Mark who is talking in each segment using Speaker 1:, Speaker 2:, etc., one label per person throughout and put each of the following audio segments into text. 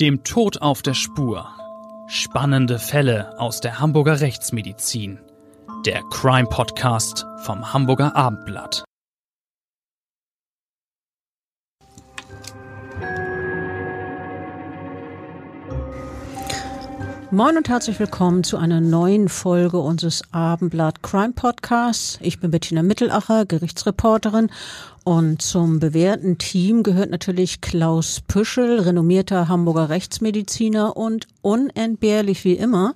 Speaker 1: Dem Tod auf der Spur. Spannende Fälle aus der Hamburger Rechtsmedizin. Der Crime Podcast vom Hamburger Abendblatt.
Speaker 2: Moin und herzlich willkommen zu einer neuen Folge unseres Abendblatt Crime Podcasts. Ich bin Bettina Mittelacher, Gerichtsreporterin und zum bewährten Team gehört natürlich Klaus Püschel, renommierter Hamburger Rechtsmediziner und unentbehrlich wie immer,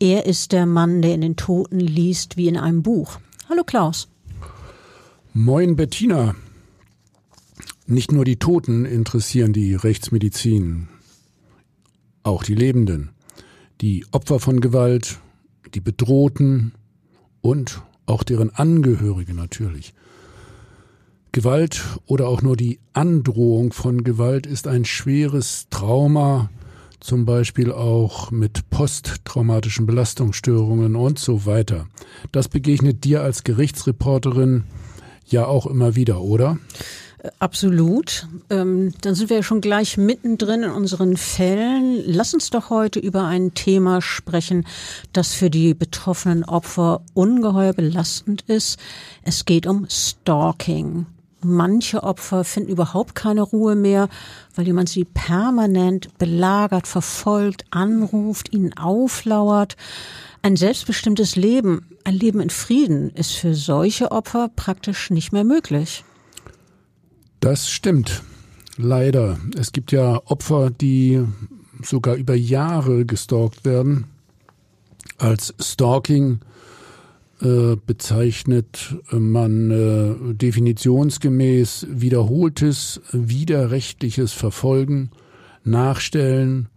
Speaker 2: er ist der Mann, der in den Toten liest wie in einem Buch. Hallo Klaus.
Speaker 3: Moin Bettina. Nicht nur die Toten interessieren die Rechtsmedizin, auch die Lebenden die Opfer von Gewalt, die Bedrohten und auch deren Angehörige natürlich. Gewalt oder auch nur die Androhung von Gewalt ist ein schweres Trauma, zum Beispiel auch mit posttraumatischen Belastungsstörungen und so weiter. Das begegnet dir als Gerichtsreporterin ja auch immer wieder, oder?
Speaker 2: Absolut. Ähm, dann sind wir ja schon gleich mittendrin in unseren Fällen. Lass uns doch heute über ein Thema sprechen, das für die betroffenen Opfer ungeheuer belastend ist. Es geht um Stalking. Manche Opfer finden überhaupt keine Ruhe mehr, weil jemand sie permanent belagert, verfolgt, anruft, ihnen auflauert. Ein selbstbestimmtes Leben, ein Leben in Frieden ist für solche Opfer praktisch nicht mehr möglich.
Speaker 3: Das stimmt. Leider. Es gibt ja Opfer, die sogar über Jahre gestalkt werden. Als Stalking äh, bezeichnet man äh, definitionsgemäß wiederholtes, widerrechtliches Verfolgen, Nachstellen,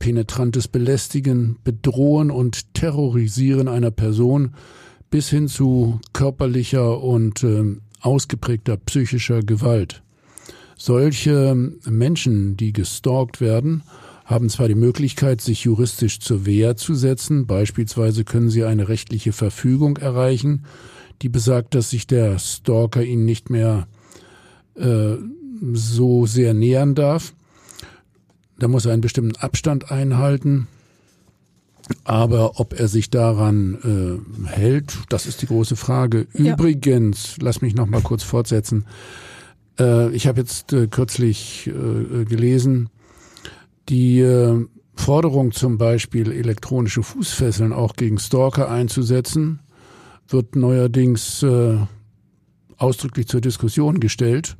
Speaker 3: penetrantes Belästigen, Bedrohen und Terrorisieren einer Person bis hin zu körperlicher und äh, ausgeprägter psychischer Gewalt. Solche Menschen, die gestalkt werden, haben zwar die Möglichkeit, sich juristisch zur Wehr zu setzen. Beispielsweise können sie eine rechtliche Verfügung erreichen, die besagt, dass sich der Stalker ihnen nicht mehr äh, so sehr nähern darf. Da muss er einen bestimmten Abstand einhalten. Aber ob er sich daran äh, hält, das ist die große Frage. Ja. Übrigens, lass mich noch mal kurz fortsetzen. Äh, ich habe jetzt äh, kürzlich äh, gelesen, die äh, Forderung zum Beispiel elektronische Fußfesseln auch gegen Stalker einzusetzen, wird neuerdings äh, ausdrücklich zur Diskussion gestellt.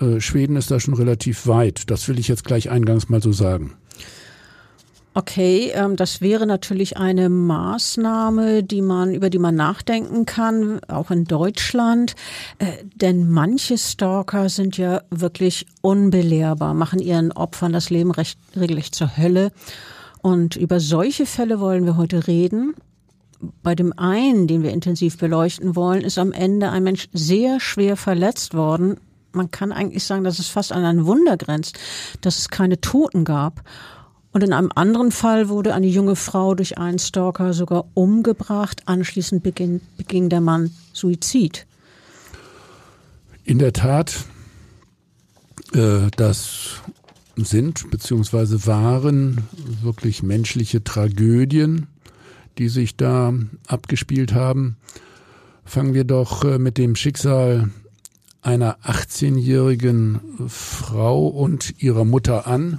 Speaker 3: Äh, Schweden ist da schon relativ weit. Das will ich jetzt gleich eingangs mal so sagen.
Speaker 2: Okay, ähm, das wäre natürlich eine Maßnahme, die man, über die man nachdenken kann, auch in Deutschland. Äh, denn manche Stalker sind ja wirklich unbelehrbar, machen ihren Opfern das Leben recht, regelrecht zur Hölle. Und über solche Fälle wollen wir heute reden. Bei dem einen, den wir intensiv beleuchten wollen, ist am Ende ein Mensch sehr schwer verletzt worden. Man kann eigentlich sagen, dass es fast an ein Wunder grenzt, dass es keine Toten gab. Und in einem anderen Fall wurde eine junge Frau durch einen Stalker sogar umgebracht. Anschließend beging, beging der Mann Suizid.
Speaker 3: In der Tat, äh, das sind bzw. waren wirklich menschliche Tragödien, die sich da abgespielt haben. Fangen wir doch äh, mit dem Schicksal einer 18-jährigen Frau und ihrer Mutter an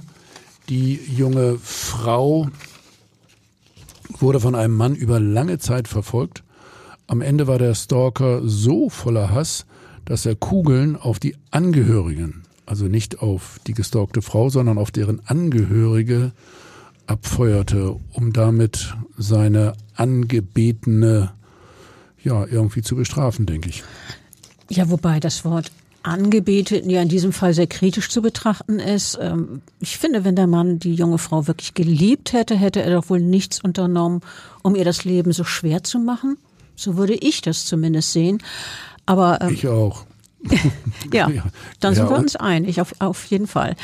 Speaker 3: die junge Frau wurde von einem Mann über lange Zeit verfolgt. Am Ende war der Stalker so voller Hass, dass er Kugeln auf die Angehörigen, also nicht auf die gestalkte Frau, sondern auf deren Angehörige abfeuerte, um damit seine Angebetene ja irgendwie zu bestrafen, denke ich.
Speaker 2: Ja, wobei das Wort Angebeteten ja in diesem Fall sehr kritisch zu betrachten ist. Ähm, ich finde, wenn der Mann die junge Frau wirklich geliebt hätte, hätte er doch wohl nichts unternommen, um ihr das Leben so schwer zu machen. So würde ich das zumindest sehen. Aber
Speaker 3: ähm, ich auch.
Speaker 2: ja, dann sind ja, wir uns einig, auf, auf jeden Fall.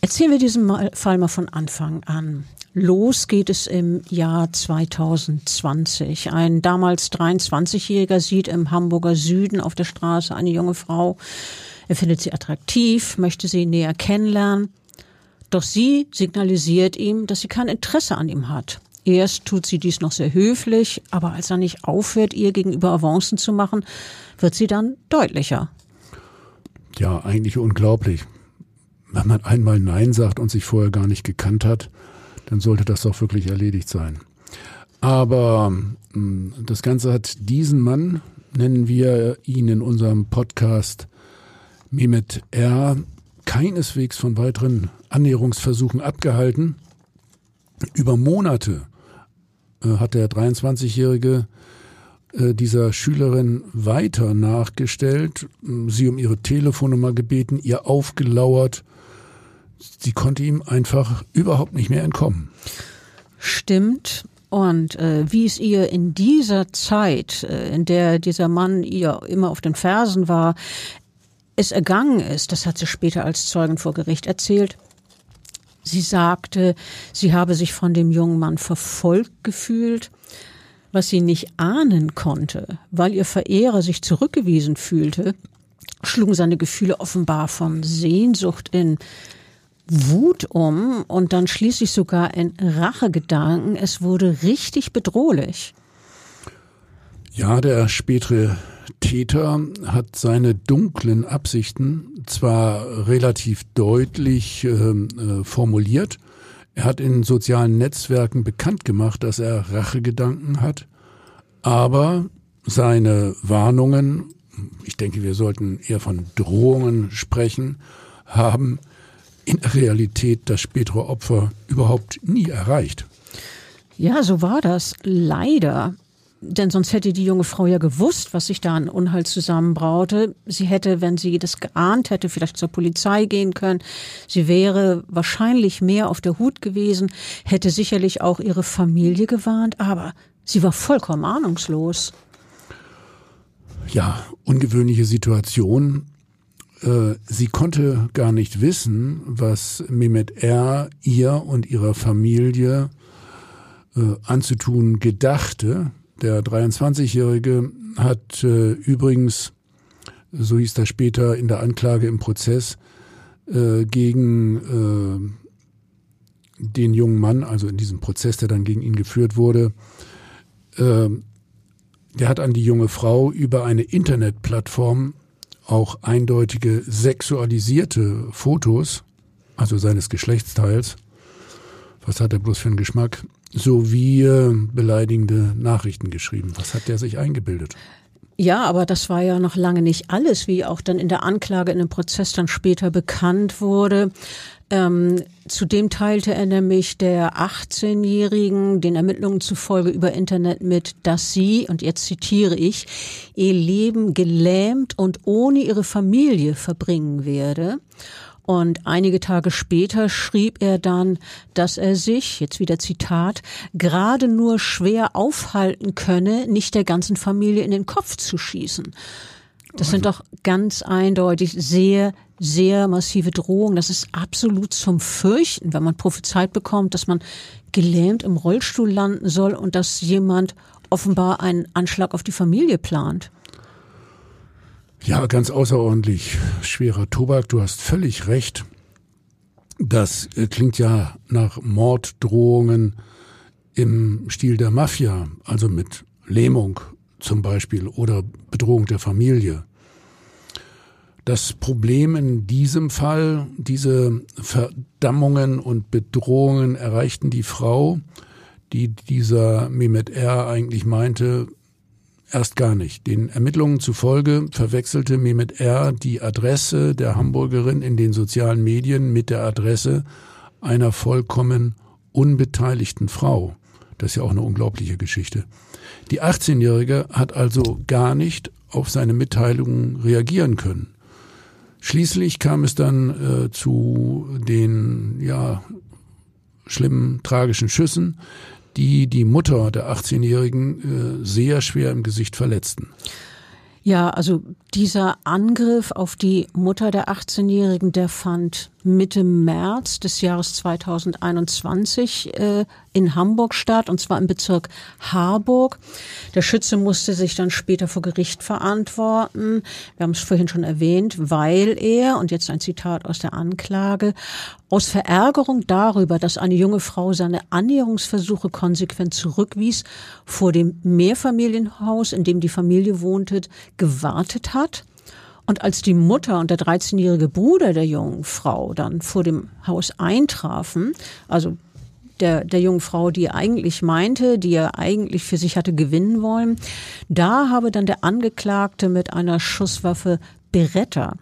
Speaker 2: Erzählen wir diesen Fall mal von Anfang an. Los geht es im Jahr 2020. Ein damals 23-Jähriger sieht im Hamburger Süden auf der Straße eine junge Frau. Er findet sie attraktiv, möchte sie näher kennenlernen. Doch sie signalisiert ihm, dass sie kein Interesse an ihm hat. Erst tut sie dies noch sehr höflich, aber als er nicht aufhört, ihr gegenüber Avancen zu machen, wird sie dann deutlicher.
Speaker 3: Ja, eigentlich unglaublich. Wenn man einmal Nein sagt und sich vorher gar nicht gekannt hat, dann sollte das doch wirklich erledigt sein. Aber hm, das Ganze hat diesen Mann, nennen wir ihn in unserem Podcast Mehmet R., keineswegs von weiteren Annäherungsversuchen abgehalten. Über Monate äh, hat der 23-Jährige äh, dieser Schülerin weiter nachgestellt, sie um ihre Telefonnummer gebeten, ihr aufgelauert. Sie konnte ihm einfach überhaupt nicht mehr entkommen.
Speaker 2: Stimmt. Und äh, wie es ihr in dieser Zeit, äh, in der dieser Mann ihr immer auf den Fersen war, es ergangen ist, das hat sie später als Zeugen vor Gericht erzählt. Sie sagte, sie habe sich von dem jungen Mann verfolgt gefühlt, was sie nicht ahnen konnte, weil ihr Verehrer sich zurückgewiesen fühlte, schlugen seine Gefühle offenbar von Sehnsucht in Wut um und dann schließlich sogar in Rachegedanken. Es wurde richtig bedrohlich.
Speaker 3: Ja, der spätere Täter hat seine dunklen Absichten zwar relativ deutlich ähm, äh, formuliert, er hat in sozialen Netzwerken bekannt gemacht, dass er Rachegedanken hat, aber seine Warnungen, ich denke, wir sollten eher von Drohungen sprechen, haben in Realität das spätere Opfer überhaupt nie erreicht.
Speaker 2: Ja, so war das. Leider. Denn sonst hätte die junge Frau ja gewusst, was sich da an Unheil zusammenbraute. Sie hätte, wenn sie das geahnt hätte, vielleicht zur Polizei gehen können. Sie wäre wahrscheinlich mehr auf der Hut gewesen, hätte sicherlich auch ihre Familie gewarnt, aber sie war vollkommen ahnungslos.
Speaker 3: Ja, ungewöhnliche Situation. Äh, sie konnte gar nicht wissen, was Mehmet R. ihr und ihrer Familie äh, anzutun gedachte. Der 23-Jährige hat äh, übrigens, so hieß das später in der Anklage im Prozess, gegen den jungen Mann, also in diesem Prozess, der dann gegen ihn geführt wurde, der hat an die junge Frau über eine Internetplattform auch eindeutige sexualisierte Fotos, also seines Geschlechtsteils, was hat er bloß für einen Geschmack, sowie äh, beleidigende Nachrichten geschrieben. Was hat der sich eingebildet?
Speaker 2: Ja, aber das war ja noch lange nicht alles, wie auch dann in der Anklage in dem Prozess dann später bekannt wurde. Ähm, zudem teilte er nämlich der 18-Jährigen den Ermittlungen zufolge über Internet mit, dass sie, und jetzt zitiere ich, ihr Leben gelähmt und ohne ihre Familie verbringen werde. Und einige Tage später schrieb er dann, dass er sich, jetzt wieder Zitat, gerade nur schwer aufhalten könne, nicht der ganzen Familie in den Kopf zu schießen. Das sind doch ganz eindeutig sehr, sehr massive Drohungen. Das ist absolut zum Fürchten, wenn man prophezeit bekommt, dass man gelähmt im Rollstuhl landen soll und dass jemand offenbar einen Anschlag auf die Familie plant.
Speaker 3: Ja, ganz außerordentlich schwerer Tobak. Du hast völlig recht. Das äh, klingt ja nach Morddrohungen im Stil der Mafia, also mit Lähmung zum Beispiel oder Bedrohung der Familie. Das Problem in diesem Fall, diese Verdammungen und Bedrohungen erreichten die Frau, die dieser Mehmet R. eigentlich meinte, Erst gar nicht. Den Ermittlungen zufolge verwechselte Mehmet R. die Adresse der Hamburgerin in den sozialen Medien mit der Adresse einer vollkommen unbeteiligten Frau. Das ist ja auch eine unglaubliche Geschichte. Die 18-Jährige hat also gar nicht auf seine Mitteilungen reagieren können. Schließlich kam es dann äh, zu den ja schlimmen tragischen Schüssen die die Mutter der 18-Jährigen äh, sehr schwer im Gesicht verletzten.
Speaker 2: Ja, also dieser Angriff auf die Mutter der 18-Jährigen, der fand Mitte März des Jahres 2021 äh, in Hamburg statt, und zwar im Bezirk Harburg. Der Schütze musste sich dann später vor Gericht verantworten. Wir haben es vorhin schon erwähnt, weil er, und jetzt ein Zitat aus der Anklage, aus Verärgerung darüber, dass eine junge Frau seine Annäherungsversuche konsequent zurückwies, vor dem Mehrfamilienhaus, in dem die Familie wohnte, gewartet hat und als die Mutter und der 13-jährige Bruder der jungen Frau dann vor dem Haus eintrafen, also der, der jungen Frau, die er eigentlich meinte, die er eigentlich für sich hatte gewinnen wollen, da habe dann der Angeklagte mit einer Schusswaffe Beretta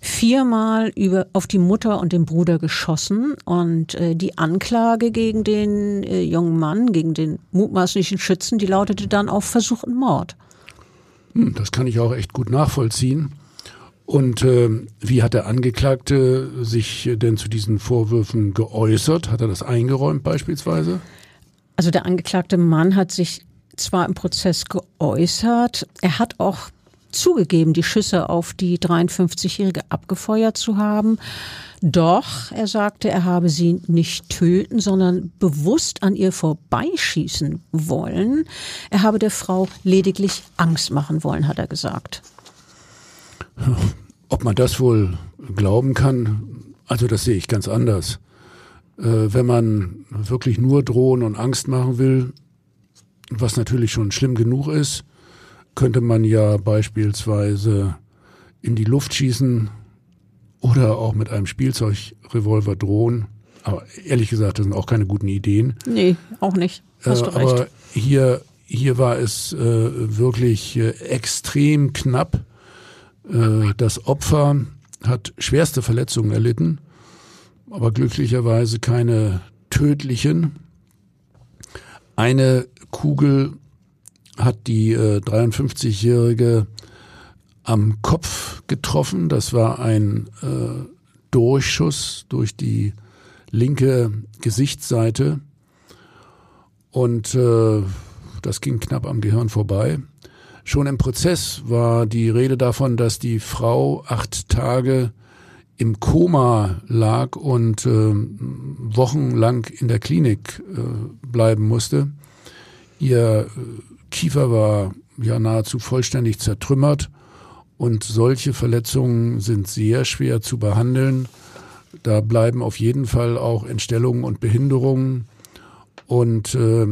Speaker 2: viermal über auf die Mutter und den Bruder geschossen und äh, die Anklage gegen den äh, jungen Mann, gegen den mutmaßlichen Schützen, die lautete dann auf versuchten Mord.
Speaker 3: Hm, das kann ich auch echt gut nachvollziehen. Und äh, wie hat der Angeklagte sich denn zu diesen Vorwürfen geäußert? Hat er das eingeräumt beispielsweise?
Speaker 2: Also der angeklagte Mann hat sich zwar im Prozess geäußert, er hat auch zugegeben, die Schüsse auf die 53-Jährige abgefeuert zu haben. Doch, er sagte, er habe sie nicht töten, sondern bewusst an ihr vorbeischießen wollen. Er habe der Frau lediglich Angst machen wollen, hat er gesagt.
Speaker 3: Ob man das wohl glauben kann, also das sehe ich ganz anders. Äh, wenn man wirklich nur drohen und Angst machen will, was natürlich schon schlimm genug ist, könnte man ja beispielsweise in die Luft schießen oder auch mit einem Spielzeugrevolver drohen. Aber ehrlich gesagt, das sind auch keine guten Ideen.
Speaker 2: Nee, auch nicht. Hast du äh, recht.
Speaker 3: Aber hier, hier war es äh, wirklich äh, extrem knapp. Äh, das Opfer hat schwerste Verletzungen erlitten, aber glücklicherweise keine tödlichen. Eine Kugel hat die 53-Jährige äh, am Kopf getroffen. Das war ein äh, Durchschuss durch die linke Gesichtsseite und äh, das ging knapp am Gehirn vorbei. Schon im Prozess war die Rede davon, dass die Frau acht Tage im Koma lag und äh, wochenlang in der Klinik äh, bleiben musste. Ihr äh, Kiefer war ja nahezu vollständig zertrümmert und solche Verletzungen sind sehr schwer zu behandeln. Da bleiben auf jeden Fall auch Entstellungen und Behinderungen und äh,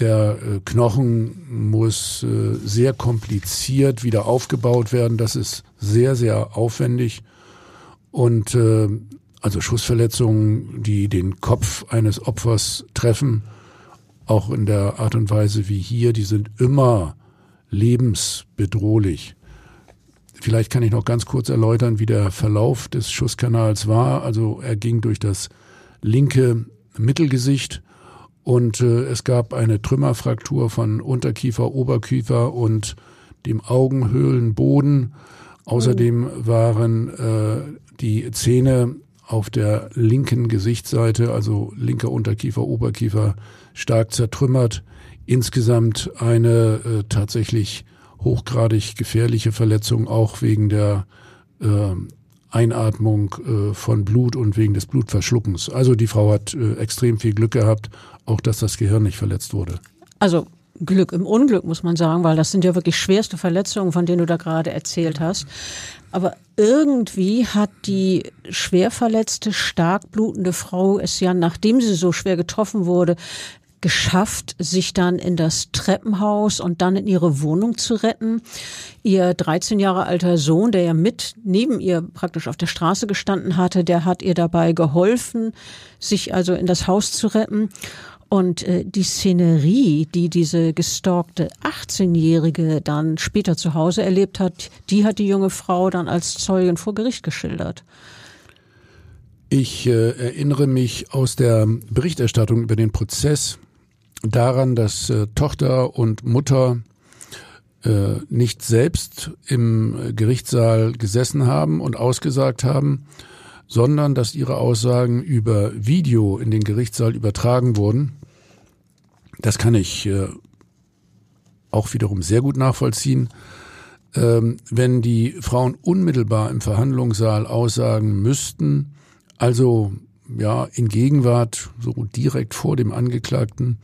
Speaker 3: der äh, Knochen muss äh, sehr kompliziert wieder aufgebaut werden. Das ist sehr, sehr aufwendig. Und äh, also Schussverletzungen, die den Kopf eines Opfers treffen, auch in der Art und Weise wie hier, die sind immer lebensbedrohlich. Vielleicht kann ich noch ganz kurz erläutern, wie der Verlauf des Schusskanals war. Also er ging durch das linke Mittelgesicht und äh, es gab eine Trümmerfraktur von Unterkiefer, Oberkiefer und dem Augenhöhlenboden. Außerdem waren äh, die Zähne auf der linken Gesichtsseite, also linker Unterkiefer, Oberkiefer, stark zertrümmert. Insgesamt eine äh, tatsächlich hochgradig gefährliche Verletzung, auch wegen der äh, Einatmung äh, von Blut und wegen des Blutverschluckens. Also die Frau hat äh, extrem viel Glück gehabt auch dass das Gehirn nicht verletzt wurde.
Speaker 2: Also Glück im Unglück, muss man sagen, weil das sind ja wirklich schwerste Verletzungen, von denen du da gerade erzählt hast. Aber irgendwie hat die schwer verletzte, stark blutende Frau es ja, nachdem sie so schwer getroffen wurde, geschafft, sich dann in das Treppenhaus und dann in ihre Wohnung zu retten. Ihr 13 Jahre alter Sohn, der ja mit neben ihr praktisch auf der Straße gestanden hatte, der hat ihr dabei geholfen, sich also in das Haus zu retten. Und äh, die Szenerie, die diese gestalkte 18-Jährige dann später zu Hause erlebt hat, die hat die junge Frau dann als Zeugin vor Gericht geschildert.
Speaker 3: Ich äh, erinnere mich aus der Berichterstattung über den Prozess daran, dass äh, Tochter und Mutter äh, nicht selbst im Gerichtssaal gesessen haben und ausgesagt haben, sondern dass ihre Aussagen über Video in den Gerichtssaal übertragen wurden. Das kann ich äh, auch wiederum sehr gut nachvollziehen. ähm, wenn die Frauen unmittelbar im Verhandlungssaal aussagen müssten, also ja in Gegenwart so direkt vor dem Angeklagten,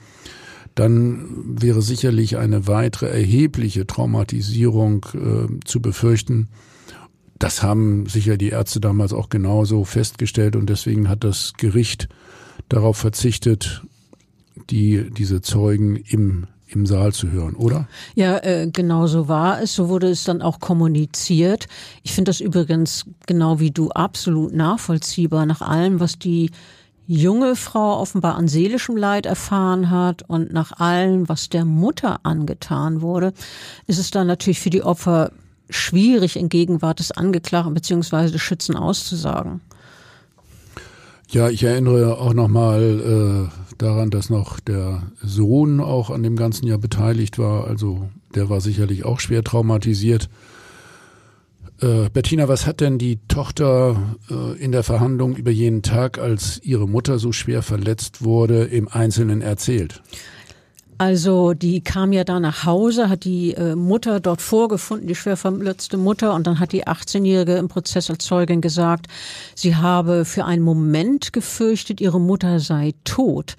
Speaker 3: dann wäre sicherlich eine weitere erhebliche Traumatisierung äh, zu befürchten. Das haben sicher die Ärzte damals auch genauso festgestellt und deswegen hat das Gericht darauf verzichtet, die, diese Zeugen im im Saal zu hören, oder?
Speaker 2: Ja, äh, genau so war es. So wurde es dann auch kommuniziert. Ich finde das übrigens genau wie du absolut nachvollziehbar nach allem, was die junge Frau offenbar an seelischem Leid erfahren hat und nach allem, was der Mutter angetan wurde, ist es dann natürlich für die Opfer schwierig, in Gegenwart des Angeklagten bzw. des Schützen auszusagen.
Speaker 3: Ja, ich erinnere auch nochmal äh, daran, dass noch der Sohn auch an dem ganzen Jahr beteiligt war. Also der war sicherlich auch schwer traumatisiert. Äh, Bettina, was hat denn die Tochter äh, in der Verhandlung über jenen Tag, als ihre Mutter so schwer verletzt wurde, im Einzelnen erzählt?
Speaker 2: Also die kam ja da nach Hause, hat die äh, Mutter dort vorgefunden, die schwer verletzte Mutter, und dann hat die 18-Jährige im Prozess als Zeugin gesagt, sie habe für einen Moment gefürchtet, ihre Mutter sei tot.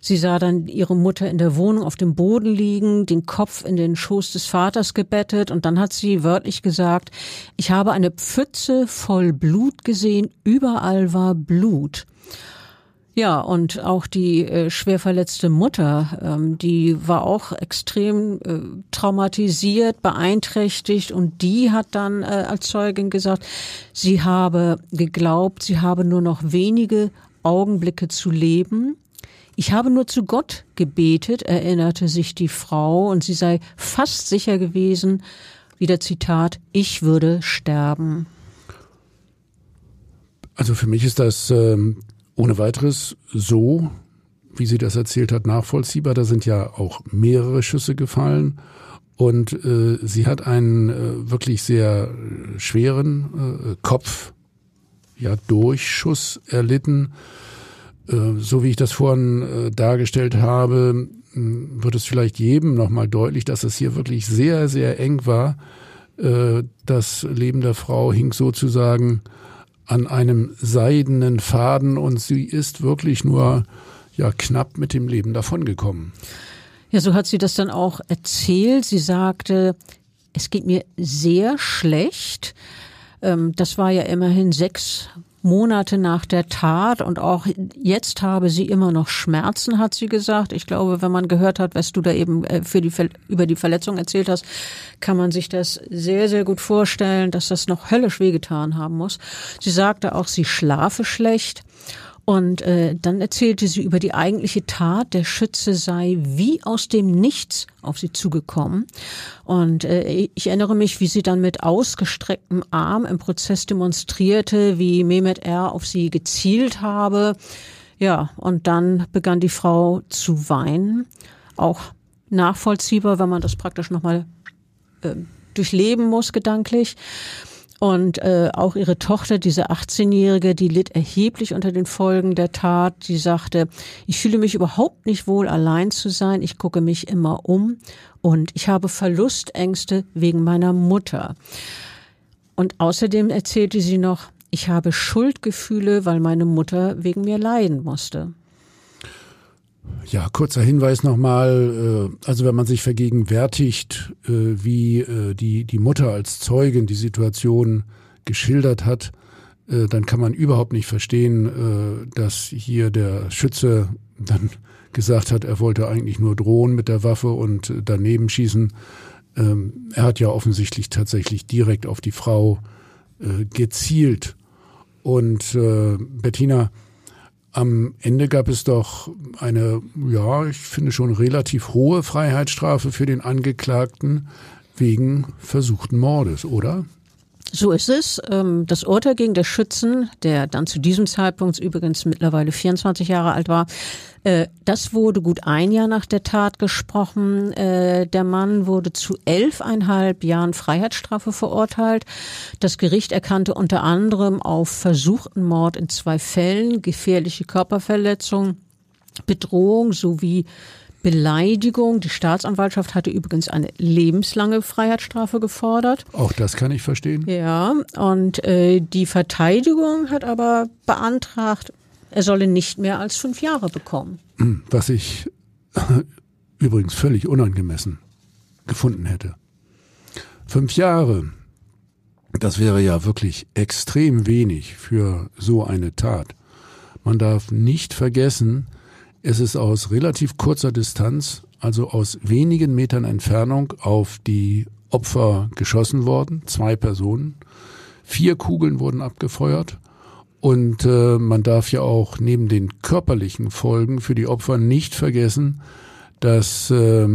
Speaker 2: Sie sah dann ihre Mutter in der Wohnung auf dem Boden liegen, den Kopf in den Schoß des Vaters gebettet und dann hat sie wörtlich gesagt, ich habe eine Pfütze voll Blut gesehen, überall war Blut. Ja, und auch die äh, schwer verletzte Mutter, ähm, die war auch extrem äh, traumatisiert, beeinträchtigt und die hat dann äh, als Zeugin gesagt, sie habe geglaubt, sie habe nur noch wenige Augenblicke zu leben ich habe nur zu Gott gebetet, erinnerte sich die Frau, und sie sei fast sicher gewesen, wieder Zitat, ich würde sterben.
Speaker 3: Also für mich ist das ähm, ohne weiteres so, wie sie das erzählt hat, nachvollziehbar. Da sind ja auch mehrere Schüsse gefallen. Und äh, sie hat einen äh, wirklich sehr schweren äh, Kopf, ja, Durchschuss erlitten. Äh, so wie ich das vorhin äh, dargestellt habe, wird es vielleicht jedem nochmal deutlich, dass es hier wirklich sehr, sehr eng war. Äh, das Leben der Frau hing sozusagen an einem seidenen Faden und sie ist wirklich nur ja knapp mit dem Leben davongekommen.
Speaker 2: Ja, so hat sie das dann auch erzählt. Sie sagte, es geht mir sehr schlecht. Ähm, das war ja immerhin sechs Monate nach der Tat und auch jetzt habe sie immer noch Schmerzen, hat sie gesagt. Ich glaube, wenn man gehört hat, was du da eben äh, für die, über die Verletzung erzählt hast, kann man sich das sehr, sehr gut vorstellen, dass das noch höllisch wehgetan haben muss. Sie sagte auch, sie schlafe schlecht. Und äh, dann erzählte sie über die eigentliche Tat. Der Schütze sei wie aus dem Nichts auf sie zugekommen. Und äh, ich erinnere mich, wie sie dann mit ausgestrecktem Arm im Prozess demonstrierte, wie Mehmet R. auf sie gezielt habe. Ja, und dann begann die Frau zu weinen. Auch nachvollziehbar, wenn man das praktisch nochmal äh, durchleben muss, gedanklich. Und äh, auch ihre Tochter, diese 18-Jährige, die litt erheblich unter den Folgen der Tat. Die sagte, ich fühle mich überhaupt nicht wohl, allein zu sein. Ich gucke mich immer um und ich habe Verlustängste wegen meiner Mutter. Und außerdem erzählte sie noch, ich habe Schuldgefühle, weil meine Mutter wegen mir leiden musste.
Speaker 3: Ja, kurzer Hinweis nochmal. Äh, also wenn man sich vergegenwärtigt, äh, wie äh, die, die Mutter als Zeugin die Situation geschildert hat, dann kann man überhaupt nicht verstehen, dass hier der Schütze dann gesagt hat, er wollte eigentlich nur drohen mit der Waffe und daneben schießen. Ähm, er hat ja offensichtlich tatsächlich direkt auf die Frau gezielt. Und Bettina, am Ende gab es doch eine, ja, ich finde schon relativ hohe Freiheitsstrafe für den Angeklagten wegen versuchten Mordes, oder?
Speaker 2: So ist es. Ähm, das Urteil gegen der Schützen, der dann zu diesem Zeitpunkt übrigens mittlerweile 24 Jahre alt war, äh, das wurde gut ein Jahr nach der Tat gesprochen. Äh, der Mann wurde zu elfeinhalb Jahren Freiheitsstrafe verurteilt. Das Gericht erkannte unter anderem auf versuchten Mord in zwei Fällen, gefährliche Körperverletzung, Bedrohung sowie Beleidigung. Die Staatsanwaltschaft hatte übrigens eine lebenslange Freiheitsstrafe gefordert.
Speaker 3: Auch das kann ich verstehen.
Speaker 2: Ja, und äh, die Verteidigung hat aber beantragt, er solle nicht mehr als fünf Jahre bekommen.
Speaker 3: Was ich übrigens völlig unangemessen gefunden hätte. Fünf Jahre, das wäre ja wirklich extrem wenig für so eine Tat. Man darf nicht vergessen, es ist aus relativ kurzer Distanz, also aus wenigen Metern Entfernung, auf die Opfer geschossen worden, zwei Personen. Vier Kugeln wurden abgefeuert. Und äh, man darf ja auch neben den körperlichen Folgen für die Opfer nicht vergessen, dass äh,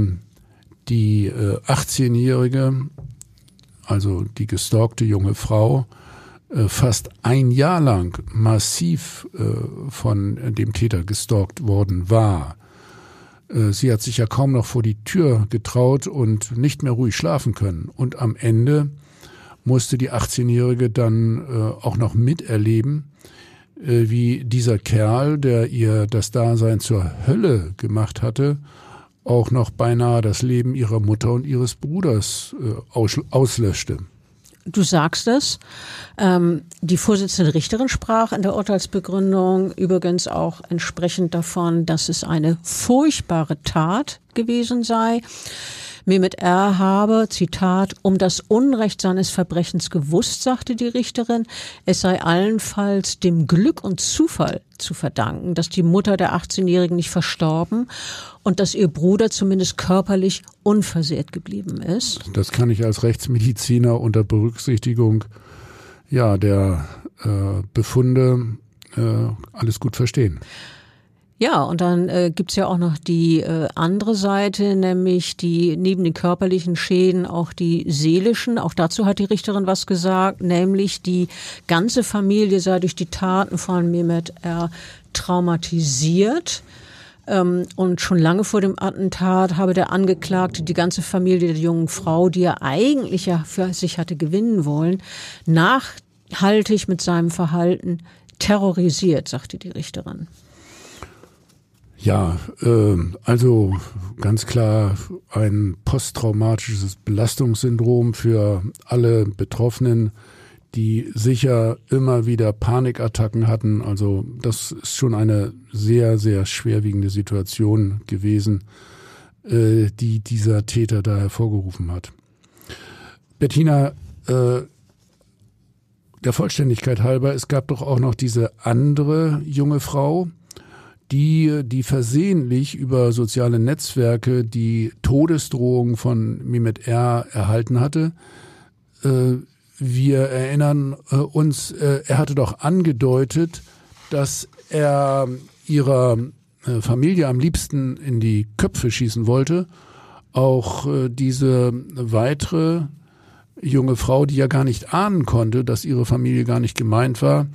Speaker 3: die äh, 18-Jährige, also die gestalkte junge Frau, fast ein Jahr lang massiv äh, von dem Täter gestalkt worden war. Äh, sie hat sich ja kaum noch vor die Tür getraut und nicht mehr ruhig schlafen können. Und am Ende musste die 18-Jährige dann auch noch miterleben, wie dieser Kerl, der ihr das Dasein zur Hölle gemacht hatte, auch noch beinahe das Leben ihrer Mutter und ihres Bruders auslöschte.
Speaker 2: Du sagst es. Ähm, die Vorsitzende Richterin sprach in der Urteilsbegründung übrigens auch entsprechend davon, dass es eine furchtbare Tat gewesen sei. Mehmet R. habe, Zitat, um das Unrecht seines Verbrechens gewusst, sagte die Richterin, es sei allenfalls dem Glück und Zufall zu verdanken, dass die Mutter der 18-Jährigen nicht verstorben und dass ihr Bruder zumindest körperlich unversehrt geblieben ist.
Speaker 3: Das kann ich als Rechtsmediziner unter Berücksichtigung ja, der äh, Befunde äh, alles gut verstehen.
Speaker 2: Ja, und dann äh, gibt's ja auch noch die äh, andere Seite, nämlich die neben den körperlichen Schäden auch die seelischen. Auch dazu hat die Richterin was gesagt, nämlich die ganze Familie sei durch die Taten von Mehmet R. traumatisiert. Ähm, und schon lange vor dem Attentat habe der Angeklagte die ganze Familie der jungen Frau, die er eigentlich ja für sich hatte gewinnen wollen, nachhaltig mit seinem Verhalten terrorisiert, sagte die Richterin.
Speaker 3: Ja, äh, also ganz klar ein posttraumatisches Belastungssyndrom für alle Betroffenen, die sicher immer wieder Panikattacken hatten. Also das ist schon eine sehr, sehr schwerwiegende Situation gewesen, äh, die dieser Täter da hervorgerufen hat. Bettina, äh, der Vollständigkeit halber, es gab doch auch noch diese andere junge Frau, die, die versehentlich über soziale Netzwerke die Todesdrohung von Mehmet R. erhalten hatte. Äh, wir erinnern äh, uns, äh, er hatte doch angedeutet, dass er ihrer Familie am liebsten in die Köpfe schießen wollte. Auch diese weitere junge Frau, die ja gar nicht ahnen konnte, dass ihre Familie gar nicht gemeint war,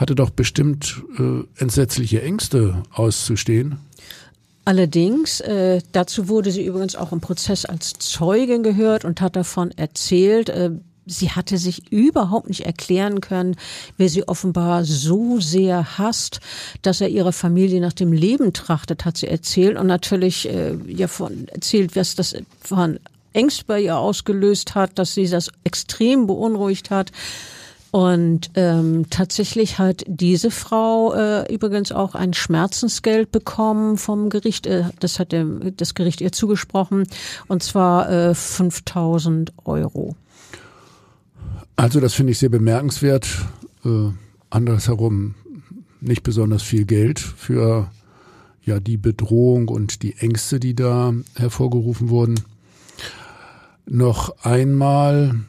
Speaker 3: hatte doch bestimmt äh, entsetzliche Ängste auszustehen.
Speaker 2: Allerdings, äh, dazu wurde sie übrigens auch im Prozess als Zeugin gehört und hat davon erzählt, äh, sie hatte sich überhaupt nicht erklären können, wer sie offenbar so sehr hasst, dass er ihrer Familie nach dem Leben trachtet, hat sie erzählt und natürlich äh, ja von erzählt, was das von Ängste bei ihr ausgelöst hat, dass sie das extrem beunruhigt hat. Und ähm, tatsächlich hat diese Frau äh, übrigens auch ein Schmerzensgeld bekommen vom Gericht. Äh, das hat der, das Gericht ihr zugesprochen, und zwar äh, 5000 Euro.
Speaker 3: Also das finde ich sehr bemerkenswert. Äh, andersherum nicht besonders viel Geld für ja die Bedrohung und die Ängste, die da hervorgerufen wurden. Noch einmal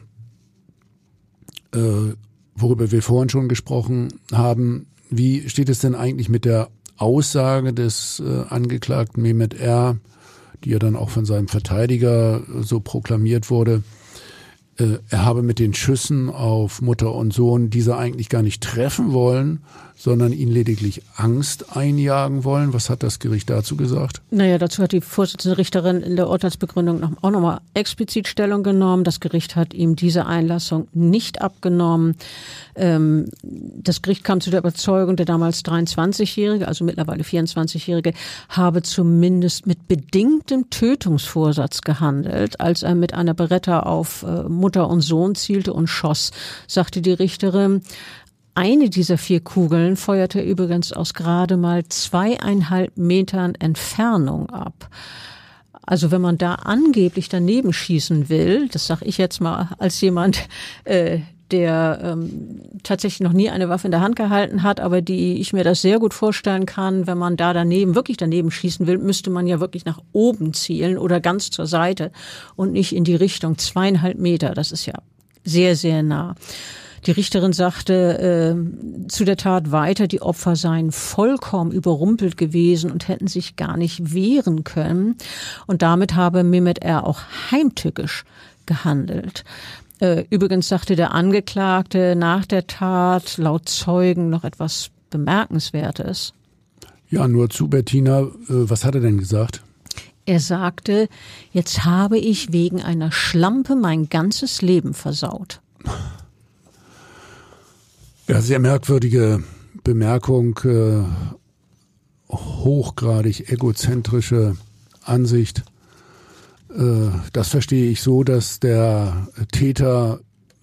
Speaker 3: äh, worüber wir vorhin schon gesprochen haben. Wie steht es denn eigentlich mit der Aussage des äh, Angeklagten Mehmet R., die ja dann auch von seinem Verteidiger so proklamiert wurde? Äh, er habe mit den Schüssen auf Mutter und Sohn diese eigentlich gar nicht treffen wollen, sondern ihn lediglich Angst einjagen wollen. Was hat das Gericht dazu gesagt?
Speaker 2: Naja, dazu hat die Vorsitzende Richterin in der Urteilsbegründung noch, auch nochmal explizit Stellung genommen. Das Gericht hat ihm diese Einlassung nicht abgenommen. Ähm, das Gericht kam zu der Überzeugung, der damals 23-Jährige, also mittlerweile 24-Jährige, habe zumindest mit bedingtem Tötungsvorsatz gehandelt, als er mit einer Beretta auf äh, Mutter und Sohn zielte und schoss, sagte die Richterin. Eine dieser vier Kugeln feuerte übrigens aus gerade mal zweieinhalb Metern Entfernung ab. Also wenn man da angeblich daneben schießen will, das sage ich jetzt mal als jemand, äh, der ähm, tatsächlich noch nie eine Waffe in der Hand gehalten hat, aber die ich mir das sehr gut vorstellen kann, wenn man da daneben, wirklich daneben schießen will, müsste man ja wirklich nach oben zielen oder ganz zur Seite und nicht in die Richtung zweieinhalb Meter. Das ist ja sehr, sehr nah. Die Richterin sagte äh, zu der Tat weiter, die Opfer seien vollkommen überrumpelt gewesen und hätten sich gar nicht wehren können. Und damit habe Mehmet R. auch heimtückisch gehandelt. Äh, übrigens sagte der Angeklagte nach der Tat laut Zeugen noch etwas Bemerkenswertes.
Speaker 3: Ja, nur zu Bettina. Äh, was hat er denn gesagt?
Speaker 2: Er sagte, jetzt habe ich wegen einer Schlampe mein ganzes Leben versaut.
Speaker 3: Ja, sehr merkwürdige Bemerkung, äh, hochgradig egozentrische Ansicht. Äh, das verstehe ich so, dass der Täter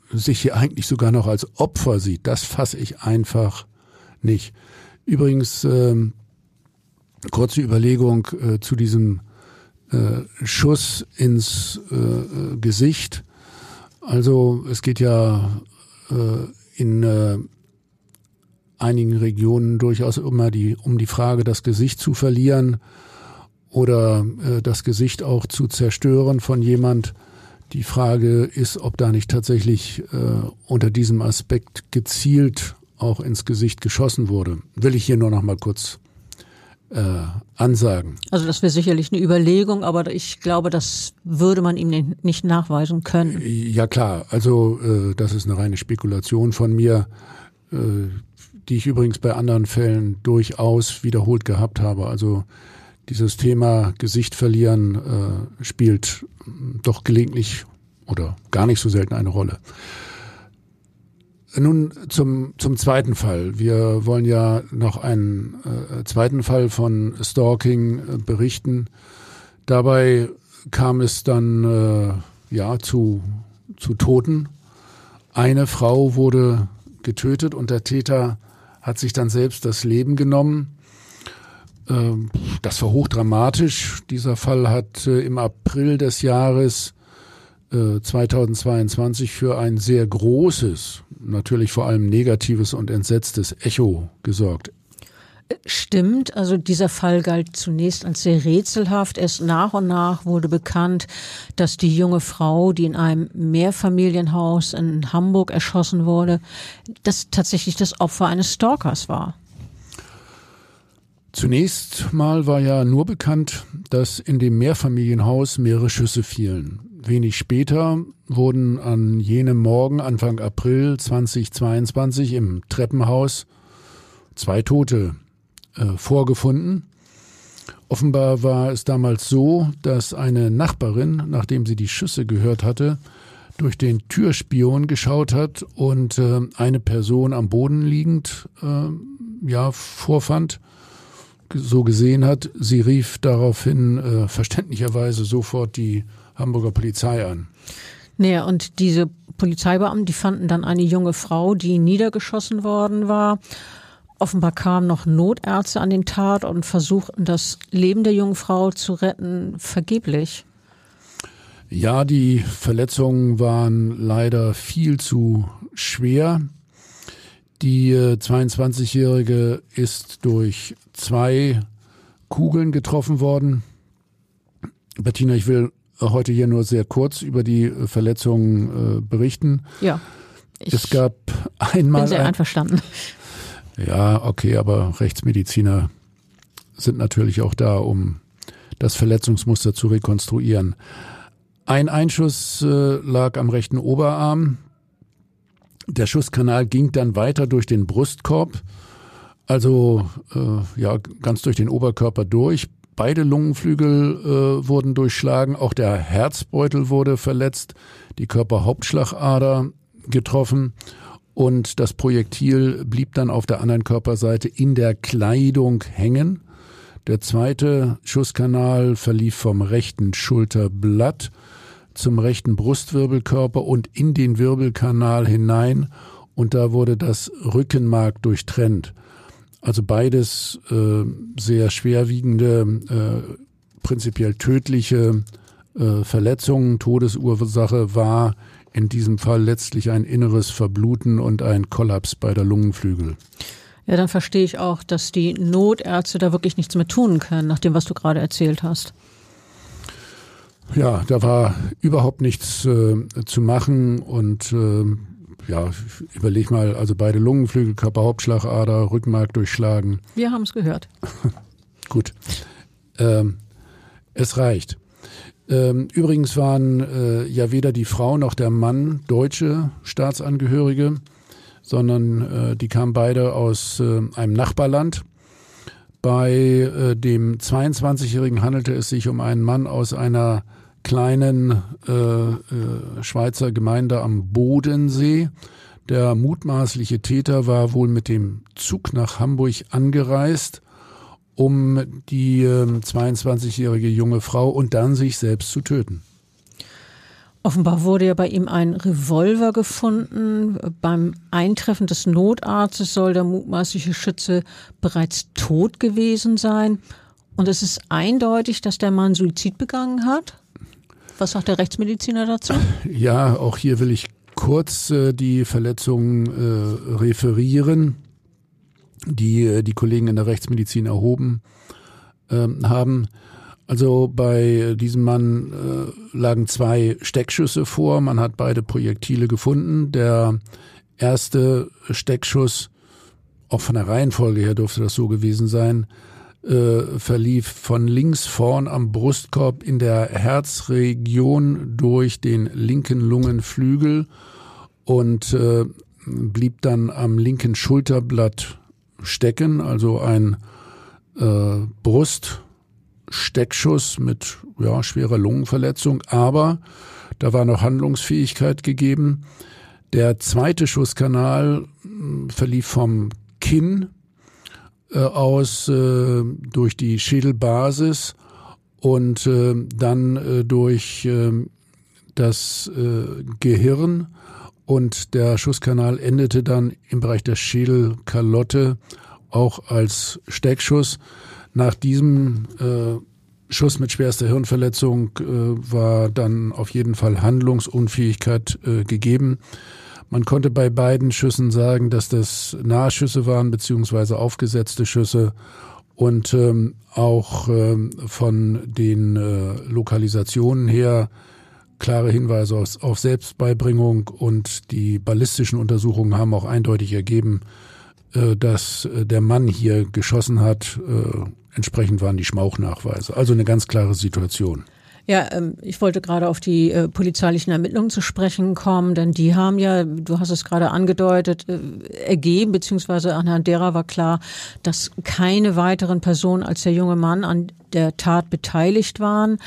Speaker 3: sich hier eigentlich sogar noch als Opfer sieht. Das fasse ich einfach nicht. Übrigens, äh, kurze Überlegung äh, zu diesem äh, Schuss ins äh, Gesicht. Also es geht ja äh, in äh, einigen Regionen durchaus immer die, um die Frage, das Gesicht zu verlieren oder äh, das Gesicht auch zu zerstören von jemand. Die Frage ist, ob da nicht tatsächlich äh, unter diesem Aspekt gezielt auch ins Gesicht geschossen wurde. Will ich hier nur noch mal kurz äh, ansagen.
Speaker 2: Also das wäre sicherlich eine Überlegung, aber ich glaube, das würde man ihm nicht nachweisen können.
Speaker 3: Ja klar, also äh, das ist eine reine Spekulation von mir, äh, die ich übrigens bei anderen Fällen durchaus wiederholt gehabt habe. Also dieses Thema Gesicht verlieren äh, spielt doch gelegentlich oder gar nicht so selten eine Rolle. Nun zum, zum zweiten Fall. Wir wollen ja noch einen äh, zweiten Fall von Stalking äh, berichten. Dabei kam es dann äh, ja zu, zu Toten. Eine Frau wurde getötet und der Täter hat sich dann selbst das Leben genommen. Ähm, das war hochdramatisch. Dieser Fall hat äh, im April des Jahres 2022 äh, für ein sehr großes, natürlich vor allem negatives und entsetztes Echo gesorgt.
Speaker 2: Stimmt, also dieser Fall galt zunächst als sehr rätselhaft. Erst nach und nach wurde bekannt, dass die junge Frau, die in einem Mehrfamilienhaus in Hamburg erschossen wurde, dass tatsächlich das Opfer eines Stalkers war.
Speaker 3: Zunächst mal war ja nur bekannt, dass in dem Mehrfamilienhaus mehrere Schüsse fielen. Wenig später wurden an jenem Morgen, Anfang April 2022, im Treppenhaus zwei Tote äh, vorgefunden. Offenbar war es damals so, dass eine Nachbarin, nachdem sie die Schüsse gehört hatte, durch den Türspion geschaut hat und äh, eine Person am Boden liegend äh, ja vorfand so gesehen hat. Sie rief daraufhin äh, verständlicherweise sofort die Hamburger Polizei an.
Speaker 2: Naja, und diese Polizeibeamten, die fanden dann eine junge Frau, die niedergeschossen worden war. Offenbar kamen noch Notärzte an den Tat und versuchten das Leben der jungen Frau zu retten, vergeblich.
Speaker 3: Ja, die Verletzungen waren leider viel zu schwer. Die 22-Jährige äh, ist durch zwei Kugeln getroffen worden. Bettina, ich will heute hier nur sehr kurz über die äh, Verletzungen äh, berichten.
Speaker 2: Ja.
Speaker 3: es gab einmal.
Speaker 2: Bin sehr einverstanden.
Speaker 3: Ja, okay, aber Rechtsmediziner sind natürlich auch da, um das Verletzungsmuster zu rekonstruieren. Ein Einschuss äh, lag am rechten Oberarm. Der Schusskanal ging dann weiter durch den Brustkorb Also äh, ja, ganz durch den Oberkörper durch. Beide Lungenflügel äh, wurden durchschlagen, auch der Herzbeutel wurde verletzt, die Körperhauptschlagader getroffen und das Projektil blieb dann auf der anderen Körperseite in der Kleidung hängen. Der zweite Schusskanal verlief vom rechten Schulterblatt zum rechten Brustwirbelkörper und in den Wirbelkanal hinein und da wurde das Rückenmark durchtrennt. Also beides äh, sehr schwerwiegende, äh, prinzipiell tödliche äh, Verletzungen. Todesursache war in diesem Fall letztlich ein inneres Verbluten und ein Kollaps bei der Lungenflügel.
Speaker 2: Ja, dann verstehe ich auch, dass die Notärzte da wirklich nichts mehr tun können, nach dem, was du gerade erzählt hast.
Speaker 3: Ja, da war überhaupt nichts äh, zu machen und äh, ja, überleg mal, also beide Lungenflügel, Körperhauptschlagader, Rückenmark durchschlagen.
Speaker 2: Wir haben es gehört.
Speaker 3: Gut. Ähm, es reicht. Ähm, übrigens waren äh, ja weder die Frau noch der Mann deutsche Staatsangehörige, sondern äh, die kamen beide aus äh, einem Nachbarland. Bei äh, dem 22-Jährigen handelte es sich um einen Mann aus einer kleinen äh, äh, Schweizer Gemeinde am Bodensee. Der mutmaßliche Täter war wohl mit dem Zug nach Hamburg angereist, um die äh, 22-jährige junge Frau und dann sich selbst zu töten.
Speaker 2: Offenbar wurde ja bei ihm ein Revolver gefunden. Beim Eintreffen des Notarztes soll der mutmaßliche Schütze bereits tot gewesen sein. Und es ist eindeutig, dass der Mann Suizid begangen hat. Was sagt der Rechtsmediziner dazu?
Speaker 3: Ja, auch hier will ich kurz äh, die Verletzungen äh, referieren, die äh, die Kollegen in der Rechtsmedizin erhoben ähm, haben. Also bei diesem Mann äh, lagen zwei Steckschüsse vor. Man hat beide Projektile gefunden. Der erste Steckschuss, auch von der Reihenfolge her dürfte das so gewesen sein, äh, verlief von links vorn am Brustkorb in der Herzregion durch den linken Lungenflügel und äh, blieb dann am linken Schulterblatt stecken, also ein äh, Bruststeckschuss mit ja, schwerer Lungenverletzung, aber da war noch Handlungsfähigkeit gegeben. Der zweite Schusskanal hm, verlief vom Kinn äh, aus äh, durch die Schädelbasis und äh, dann äh, durch äh, das äh, Gehirn und der Schusskanal endete dann im Bereich der Schädelkalotte auch als Steckschuss. Nach diesem Schuss mit schwerster Hirnverletzung war dann auf jeden Fall Handlungsunfähigkeit äh, gegeben. Man konnte bei beiden Schüssen sagen, dass das Nahschüsse waren, beziehungsweise aufgesetzte Schüsse und ähm, auch ähm, von den äh, Lokalisationen her klare Hinweise auf, auf Selbstbeibringung und die ballistischen Untersuchungen haben auch eindeutig ergeben, äh, dass äh, der Mann hier geschossen hat. Äh, entsprechend waren die Schmauchnachweise. Also eine ganz klare Situation.
Speaker 2: Ja, ähm, ich wollte gerade auf die äh, polizeilichen Ermittlungen zu sprechen kommen, denn die haben ja, du hast es gerade angedeutet, äh, ergeben, beziehungsweise anhand derer war klar, dass keine weiteren Personen als der junge Mann an der Tat beteiligt waren.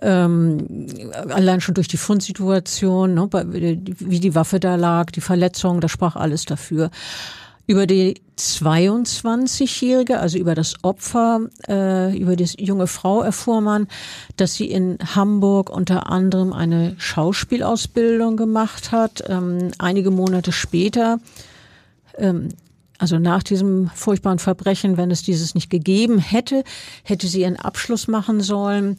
Speaker 2: Ähm, allein schon durch die Fundsituation, ne, wie die Waffe da lag, die Verletzung, da sprach alles dafür. Über die 22-Jährige, also über das Opfer, äh, über die junge Frau erfuhr man, dass sie in Hamburg unter anderem eine Schauspielausbildung gemacht hat. Ähm, einige Monate später, ähm, also nach diesem furchtbaren Verbrechen, wenn es dieses nicht gegeben hätte, hätte sie ihren Abschluss machen sollen.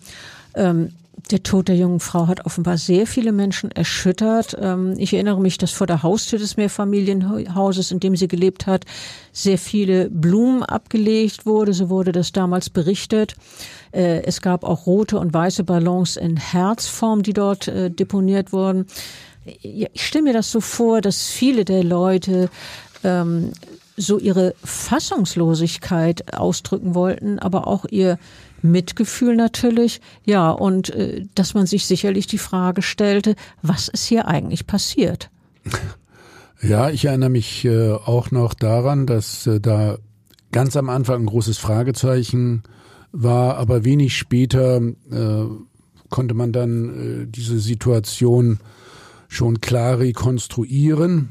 Speaker 2: Ähm, der Tod der jungen Frau hat offenbar sehr viele Menschen erschüttert. Ähm, ich erinnere mich, dass vor der Haustür des Mehrfamilienhauses, in dem sie gelebt hat, sehr viele Blumen abgelegt wurde. So wurde das damals berichtet. Äh, es gab auch rote und weiße Ballons in Herzform, die dort äh, deponiert wurden. Ich stelle mir das so vor, dass viele der Leute ähm, so ihre Fassungslosigkeit ausdrücken wollten, aber auch ihr Mitgefühl natürlich, ja, und äh, dass man sich sicherlich die Frage stellte, was ist hier eigentlich passiert?
Speaker 3: Ja, ich erinnere mich äh, auch noch daran, dass äh, da ganz am Anfang ein großes Fragezeichen war, aber wenig später äh, konnte man dann äh, diese Situation schon klar rekonstruieren.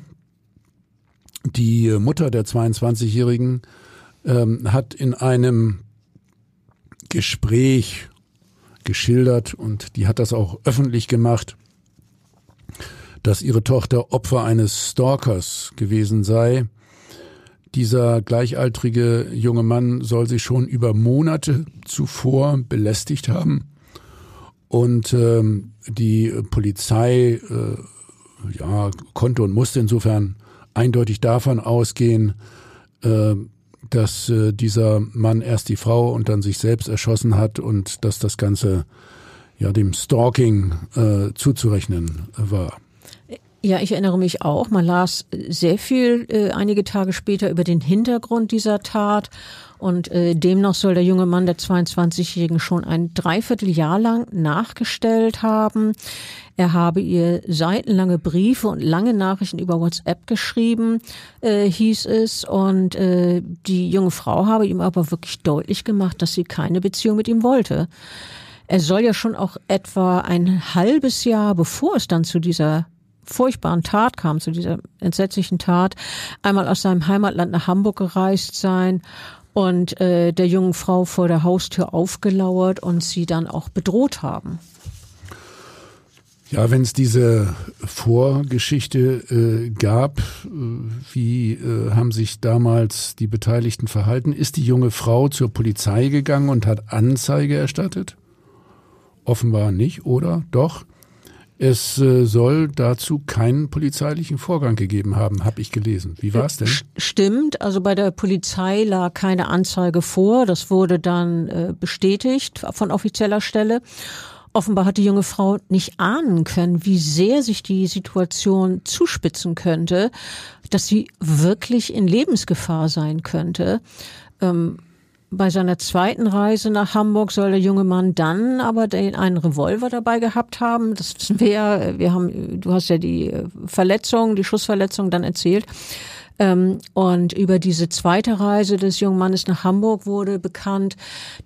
Speaker 3: Die Mutter der 22-Jährigen ähm, hat in einem Gespräch geschildert und die hat das auch öffentlich gemacht, dass ihre Tochter Opfer eines Stalkers gewesen sei. Dieser gleichaltrige junge Mann soll sie schon über Monate zuvor belästigt haben. Und ähm, die Polizei äh, ja, konnte und musste insofern eindeutig davon ausgehen, äh, dass äh, dieser Mann erst die Frau und dann sich selbst erschossen hat und dass das Ganze ja dem Stalking äh, zuzurechnen war.
Speaker 2: Ja, ich erinnere mich auch. Man las sehr viel äh, einige Tage später über den Hintergrund dieser Tat. Und äh, demnach soll der junge Mann der 22-Jährigen schon ein Dreivierteljahr lang nachgestellt haben. Er habe ihr seitenlange Briefe und lange Nachrichten über WhatsApp geschrieben, äh, hieß es. Und äh, die junge Frau habe ihm aber wirklich deutlich gemacht, dass sie keine Beziehung mit ihm wollte. Er soll ja schon auch etwa ein halbes Jahr, bevor es dann zu dieser furchtbaren Tat kam, zu dieser entsetzlichen Tat, einmal aus seinem Heimatland nach Hamburg gereist sein und äh, der jungen Frau vor der Haustür aufgelauert und sie dann auch bedroht haben.
Speaker 3: Ja, wenn es diese Vorgeschichte äh, gab, äh, wie äh, haben sich damals die Beteiligten verhalten? Ist die junge Frau zur Polizei gegangen und hat Anzeige erstattet? Offenbar nicht, oder? Doch. Es äh, soll dazu keinen polizeilichen Vorgang gegeben haben, habe ich gelesen. Wie war es denn?
Speaker 2: Stimmt, also bei der Polizei lag keine Anzeige vor. Das wurde dann äh, bestätigt von offizieller Stelle. Offenbar hat die junge Frau nicht ahnen können, wie sehr sich die Situation zuspitzen könnte, dass sie wirklich in Lebensgefahr sein könnte. Ähm, bei seiner zweiten Reise nach Hamburg soll der junge Mann dann aber den, einen Revolver dabei gehabt haben. Das wissen wir ja. Wir haben, du hast ja die Verletzung, die Schussverletzung dann erzählt. Ähm, und über diese zweite Reise des jungen Mannes nach Hamburg wurde bekannt,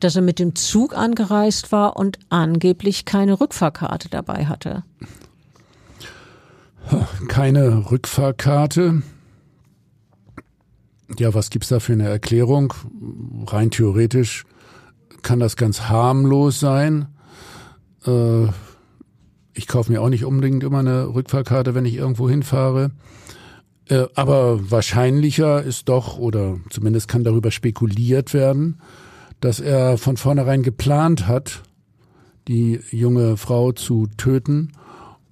Speaker 2: dass er mit dem Zug angereist war und angeblich keine Rückfahrkarte dabei hatte.
Speaker 3: Keine Rückfahrkarte. Ja, was gibt's da für eine Erklärung? Rein theoretisch kann das ganz harmlos sein. Äh, ich kaufe mir auch nicht unbedingt immer eine Rückfahrkarte, wenn ich irgendwo hinfahre. Äh, aber wahrscheinlicher ist doch, oder zumindest kann darüber spekuliert werden, dass er von vornherein geplant hat, die junge Frau zu töten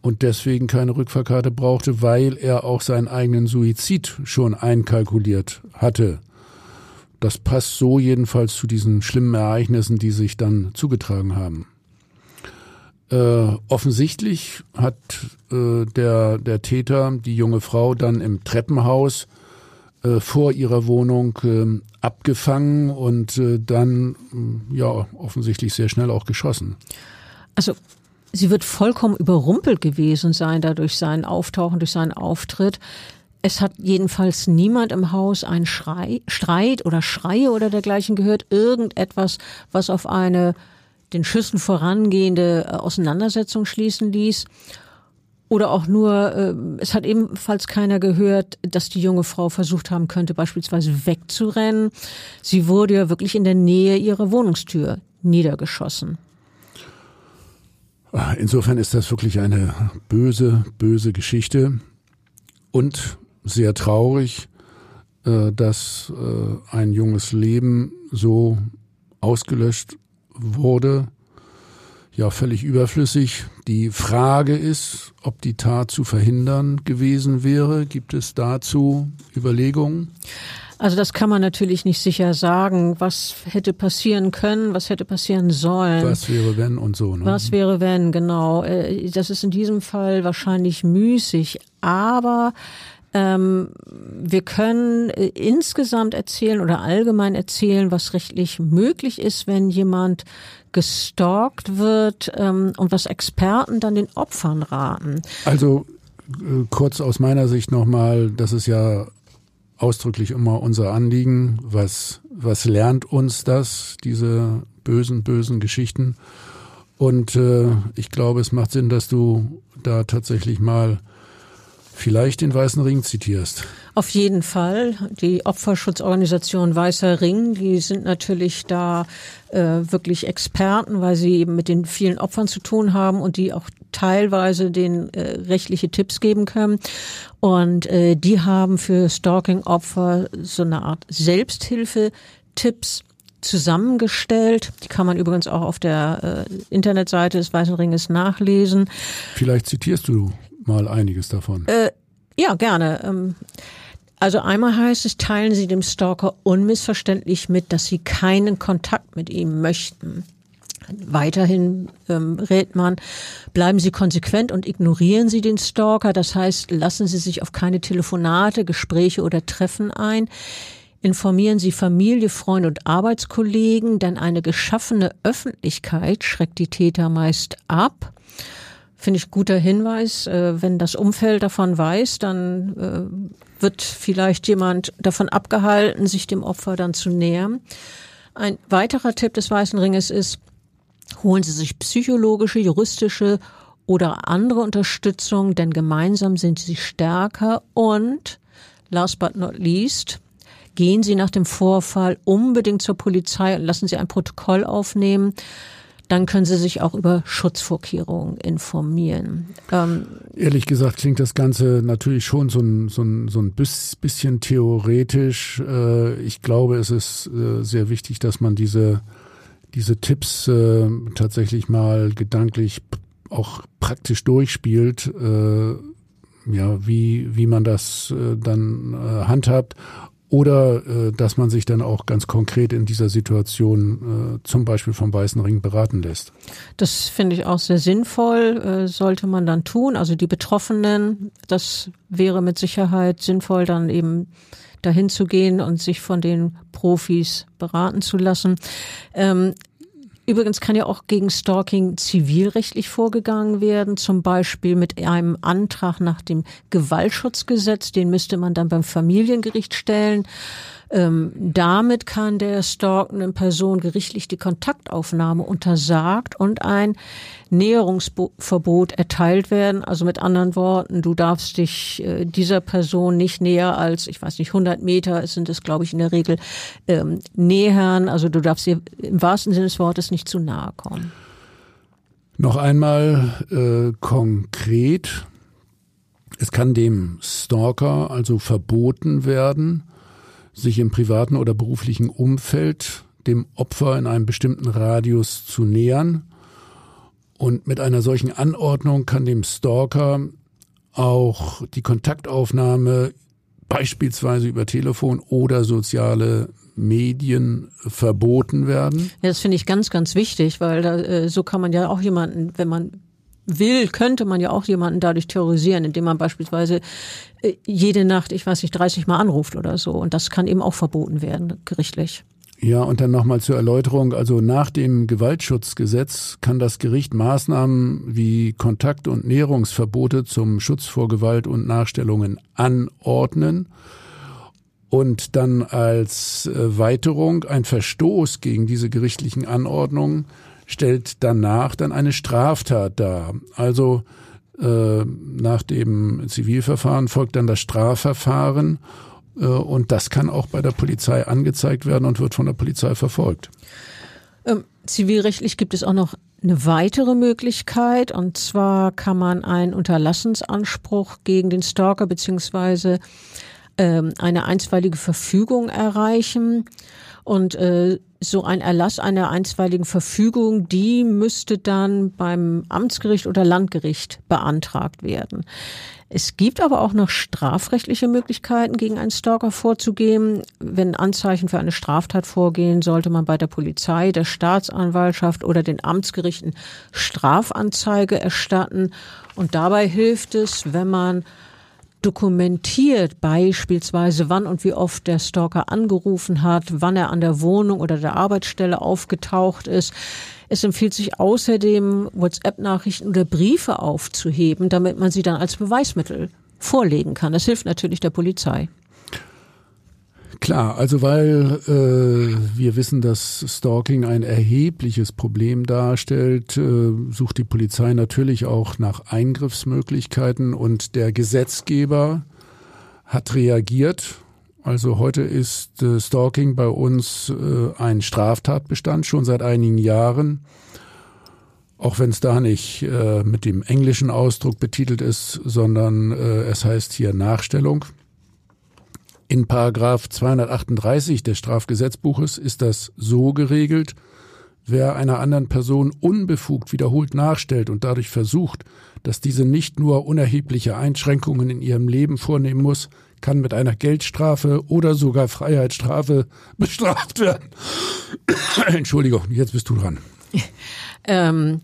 Speaker 3: und deswegen keine Rückfahrkarte brauchte, weil er auch seinen eigenen Suizid schon einkalkuliert hatte. Das passt so jedenfalls zu diesen schlimmen Ereignissen, die sich dann zugetragen haben. Äh, offensichtlich hat äh, der, der Täter die junge Frau dann im Treppenhaus äh, vor ihrer Wohnung äh, abgefangen und äh, dann ja offensichtlich sehr schnell auch geschossen.
Speaker 2: Also sie wird vollkommen überrumpelt gewesen sein dadurch sein Auftauchen, durch seinen Auftritt. Es hat jedenfalls niemand im Haus einen Schrei, Streit oder Schreie oder dergleichen gehört. Irgendetwas, was auf eine den Schüssen vorangehende äh, Auseinandersetzung schließen ließ. Oder auch nur, äh, es hat ebenfalls keiner gehört, dass die junge Frau versucht haben könnte, beispielsweise wegzurennen. Sie wurde ja wirklich in der Nähe ihrer Wohnungstür niedergeschossen.
Speaker 3: Insofern ist das wirklich eine böse, böse Geschichte und sehr traurig, äh, dass ein junges Leben so ausgelöscht wurde ja völlig überflüssig. Die Frage ist, ob die Tat zu verhindern gewesen wäre. Gibt es dazu Überlegungen?
Speaker 2: Also das kann man natürlich nicht sicher sagen, was hätte passieren können, was hätte passieren sollen.
Speaker 3: Was wäre wenn und so.
Speaker 2: Ne? Was wäre wenn, genau. Äh, das ist in diesem Fall wahrscheinlich müßig, aber ähm, wir können äh, insgesamt erzählen oder allgemein erzählen, was rechtlich möglich ist, wenn jemand gestalkt wird ähm, und was Experten dann den Opfern raten.
Speaker 3: Also äh, kurz aus meiner Sicht nochmal, das ist ja ausdrücklich immer unser Anliegen, was was lernt uns das, diese bösen, bösen Geschichten. Und äh, ich glaube, es macht Sinn, dass du da tatsächlich mal vielleicht den Weißen Ring zitierst.
Speaker 2: Auf jeden Fall. Die Opferschutzorganisation Weißer Ring, die sind natürlich da äh, wirklich Experten, weil sie eben mit den vielen Opfern zu tun haben und die auch teilweise den äh, rechtliche Tipps geben können. Und äh, die haben für Stalking-Opfer so eine Art Selbsthilfe-Tipps zusammengestellt. Die kann man übrigens auch auf der äh, Internetseite des Weißen Ringes nachlesen.
Speaker 3: Vielleicht zitierst du mal einiges davon.
Speaker 2: Äh, ja, gerne. Ähm, also einmal heißt es, teilen Sie dem Stalker unmissverständlich mit, dass Sie keinen Kontakt mit ihm möchten. Weiterhin ähm, rät man, bleiben Sie konsequent und ignorieren Sie den Stalker. Das heißt, lassen Sie sich auf keine Telefonate, Gespräche oder Treffen ein. Informieren Sie Familie, Freunde und Arbeitskollegen, denn eine geschaffene Öffentlichkeit schreckt die Täter meist ab. Finde ich guter Hinweis. Äh, wenn das Umfeld davon weiß, dann äh, wird vielleicht jemand davon abgehalten, sich dem Opfer dann zu nähern. Ein weiterer Tipp des Weißen Ringes ist, holen Sie sich psychologische, juristische oder andere Unterstützung, denn gemeinsam sind Sie stärker und last but not least, gehen Sie nach dem Vorfall unbedingt zur Polizei und lassen Sie ein Protokoll aufnehmen dann können Sie sich auch über Schutzvorkehrungen informieren.
Speaker 3: Ähm, Ehrlich gesagt klingt das Ganze natürlich schon so ein, so ein, so ein bisschen theoretisch. Äh, ich glaube, es ist äh, sehr wichtig, dass man diese, diese Tipps äh, tatsächlich mal gedanklich auch praktisch durchspielt ja, wie, wie man das äh, dann äh, handhabt oder äh, dass man sich dann auch ganz konkret in dieser Situation äh, zum Beispiel vom Weißen Ring beraten lässt.
Speaker 2: Das finde ich auch sehr sinnvoll, äh, sollte man dann tun. Also die Betroffenen, das wäre mit Sicherheit sinnvoll, dann eben dahin zu gehen und sich von den Profis beraten zu lassen. Ähm, Übrigens kann ja auch gegen Stalking zivilrechtlich vorgegangen werden, zum Beispiel mit einem Antrag nach dem Gewaltschutzgesetz. Den müsste man dann beim Familiengericht stellen. Ähm, damit kann der stalkenden Person gerichtlich die Kontaktaufnahme untersagt und ein Näherungsverbot erteilt werden. Also mit anderen Worten, du darfst dich äh, dieser Person nicht näher als, ich weiß nicht, 100 Meter sind es, glaube ich, in der Regel ähm, nähern. Also du darfst ihr im wahrsten Sinne des Wortes nicht zu nahe kommen.
Speaker 3: Noch einmal äh, konkret. Es kann dem Stalker also verboten werden, sich im privaten oder beruflichen Umfeld dem Opfer in einem bestimmten Radius zu nähern. Und mit einer solchen Anordnung kann dem Stalker auch die Kontaktaufnahme beispielsweise über Telefon oder soziale Medien verboten werden.
Speaker 2: Ja, das finde ich ganz, ganz wichtig, weil da, äh, so kann man ja auch jemanden, wenn man will, könnte man ja auch jemanden dadurch terrorisieren, indem man beispielsweise äh, jede Nacht, ich weiß nicht, 30 Mal anruft oder so. Und das kann eben auch verboten werden, gerichtlich.
Speaker 3: Ja, und dann nochmal zur Erläuterung. Also nach dem Gewaltschutzgesetz kann das Gericht Maßnahmen wie Kontakt- und Näherungsverbote zum Schutz vor Gewalt und Nachstellungen anordnen und dann als äh, Weiterung ein Verstoß gegen diese gerichtlichen Anordnungen stellt danach dann eine Straftat dar. Also äh, nach dem Zivilverfahren folgt dann das Strafverfahren äh, und das kann auch bei der Polizei angezeigt werden und wird von der Polizei verfolgt.
Speaker 2: Ähm, zivilrechtlich gibt es auch noch eine weitere Möglichkeit und zwar kann man einen Unterlassensanspruch gegen den Stalker beziehungsweise ähm, eine einstweilige Verfügung erreichen. Und äh, so ein Erlass einer einstweiligen Verfügung, die müsste dann beim Amtsgericht oder Landgericht beantragt werden. Es gibt aber auch noch strafrechtliche Möglichkeiten, gegen einen Stalker vorzugehen. Wenn Anzeichen für eine Straftat vorgehen, sollte man bei der Polizei, der Staatsanwaltschaft oder den Amtsgerichten Strafanzeige erstatten. Und dabei hilft es, wenn man dokumentiert beispielsweise, wann und wie oft der Stalker angerufen hat, wann er an der Wohnung oder der Arbeitsstelle aufgetaucht ist. Es empfiehlt sich außerdem, WhatsApp-Nachrichten oder Briefe aufzuheben, damit man sie dann als Beweismittel vorlegen kann. Das hilft natürlich der Polizei.
Speaker 3: Klar, also weil äh, wir wissen, dass Stalking ein erhebliches Problem darstellt, äh, sucht die Polizei natürlich auch nach Eingriffsmöglichkeiten und der Gesetzgeber hat reagiert. Also heute ist äh, Stalking bei uns äh, ein Straftatbestand schon seit einigen Jahren. Auch wenn es da nicht äh, mit dem englischen Ausdruck betitelt ist, sondern äh, es heißt hier Nachstellung. In Paragraph 238 des Strafgesetzbuches ist das so geregelt, wer einer anderen Person unbefugt wiederholt nachstellt und dadurch versucht, dass diese nicht nur unerhebliche Einschränkungen in ihrem Leben vornehmen muss, kann mit einer Geldstrafe oder sogar Freiheitsstrafe bestraft werden. Entschuldigung, jetzt bist du dran.
Speaker 2: Ähm,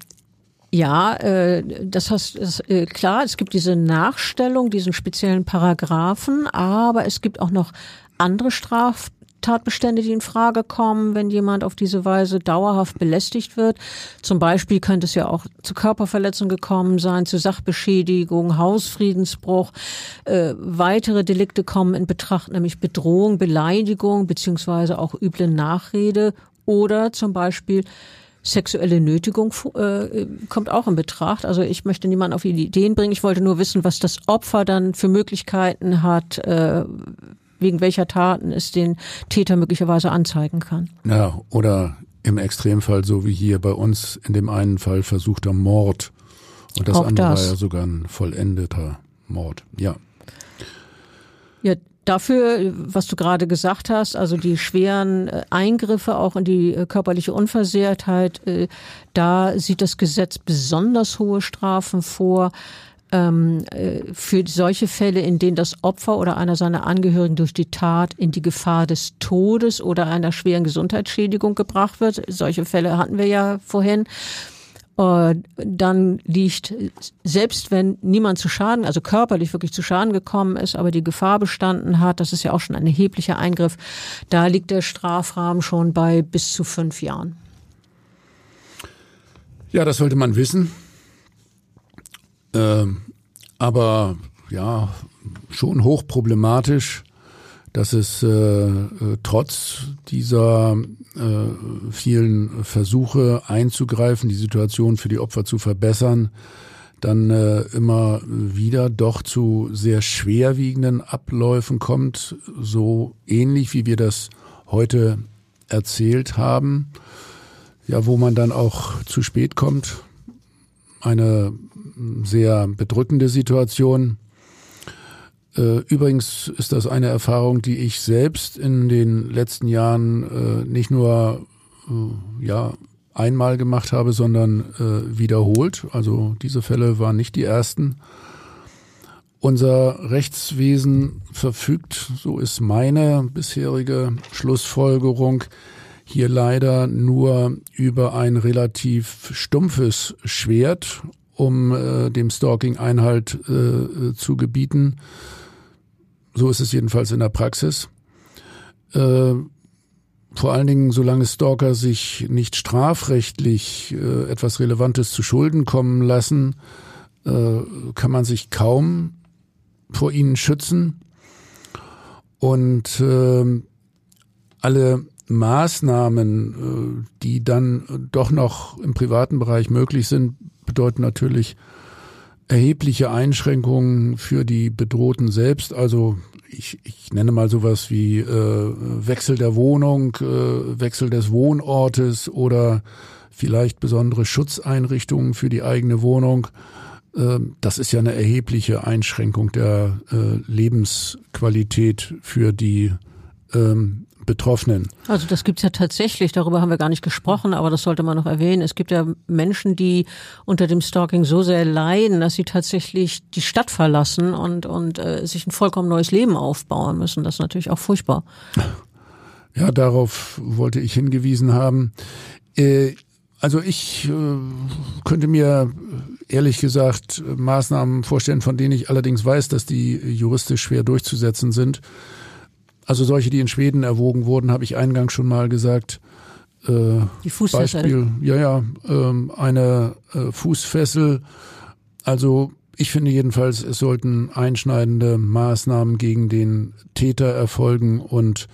Speaker 2: ja, äh, das heißt, das, äh, klar, es gibt diese Nachstellung, diesen speziellen Paragraphen, aber es gibt auch noch andere Straftatbestände, die in Frage kommen, wenn jemand auf diese Weise dauerhaft belästigt wird. Zum Beispiel könnte es ja auch zu Körperverletzung gekommen sein, zu Sachbeschädigung, Hausfriedensbruch. Äh, weitere Delikte kommen in Betracht, nämlich Bedrohung, Beleidigung beziehungsweise auch üble Nachrede oder zum Beispiel sexuelle Nötigung äh, kommt auch in Betracht. Also ich möchte niemanden auf Ideen bringen. Ich wollte nur wissen, was das Opfer dann für Möglichkeiten hat, äh, wegen welcher Taten es den Täter möglicherweise anzeigen kann.
Speaker 3: Ja, oder im Extremfall, so wie hier bei uns in dem einen Fall versuchter Mord. Und das
Speaker 2: Auch
Speaker 3: andere
Speaker 2: das.
Speaker 3: war ja sogar ein vollendeter Mord. Ja.
Speaker 2: Ja, dafür, was du gerade gesagt hast, also die schweren äh, Eingriffe auch in die äh, körperliche Unversehrtheit, äh, da sieht das Gesetz besonders hohe Strafen vor. Ähm, äh, für solche Fälle, in denen das Opfer oder einer seiner Angehörigen durch die Tat in die Gefahr des Todes oder einer schweren Gesundheitsschädigung gebracht wird. Solche Fälle hatten wir ja vorhin. Äh, dann liegt, selbst wenn niemand zu Schaden, also körperlich wirklich zu Schaden gekommen ist, aber die Gefahr bestanden hat, das ist ja auch schon ein erheblicher Eingriff, da liegt der Strafrahmen schon bei bis zu fünf Jahren.
Speaker 3: Ja, das sollte man wissen. Ähm, aber ja, schon hochproblematisch, dass es äh, äh, trotz dieser äh, vielen Versuche einzugreifen, die Situation für die Opfer zu verbessern, dann äh, immer wieder doch zu sehr schwerwiegenden Abläufen kommt, so ähnlich wie wir das heute erzählt haben, ja, wo man dann auch zu spät kommt. Eine sehr bedrückende Situation. Äh, Übrigens ist das eine Erfahrung, die ich selbst in den letzten Jahren äh, nicht nur äh, ja einmal gemacht habe, sondern wiederholt. Also diese Fälle waren nicht die ersten. Unser Rechtswesen verfügt, so ist meine bisherige Schlussfolgerung, hier leider nur über ein relativ stumpfes Schwert, um äh, dem Stalking Einhalt äh, zu gebieten. So ist es jedenfalls in der Praxis. Äh, vor allen Dingen, solange Stalker sich nicht strafrechtlich äh, etwas Relevantes zu Schulden kommen lassen, äh, kann man sich kaum vor ihnen schützen. Und äh, alle Maßnahmen, äh, die dann doch noch im privaten Bereich möglich sind, bedeuten natürlich erhebliche Einschränkungen für die Bedrohten selbst. Also ich, ich nenne mal sowas wie äh, Wechsel der Wohnung, äh, Wechsel des Wohnortes oder vielleicht besondere Schutzeinrichtungen für die eigene Wohnung. Äh, das ist ja eine erhebliche Einschränkung der äh, Lebensqualität für die ähm, Betroffenen.
Speaker 2: Also das gibt's ja tatsächlich, darüber haben wir gar nicht gesprochen, aber das sollte man noch erwähnen. Es gibt ja Menschen, die unter dem Stalking so sehr leiden, dass sie tatsächlich die Stadt verlassen und, und äh, sich ein vollkommen neues Leben aufbauen müssen. Das ist natürlich auch furchtbar.
Speaker 3: Ja, darauf wollte ich hingewiesen haben. Äh, also ich äh, könnte mir ehrlich gesagt Maßnahmen vorstellen, von denen ich allerdings weiß, dass die juristisch schwer durchzusetzen sind. Also solche, die in Schweden erwogen wurden, habe ich eingangs schon mal gesagt. Äh,
Speaker 2: Die Fußfessel.
Speaker 3: Beispiel, ja, ja, ähm, eine äh, Fußfessel. Also ich finde jedenfalls, es sollten einschneidende Maßnahmen gegen den Täter erfolgen und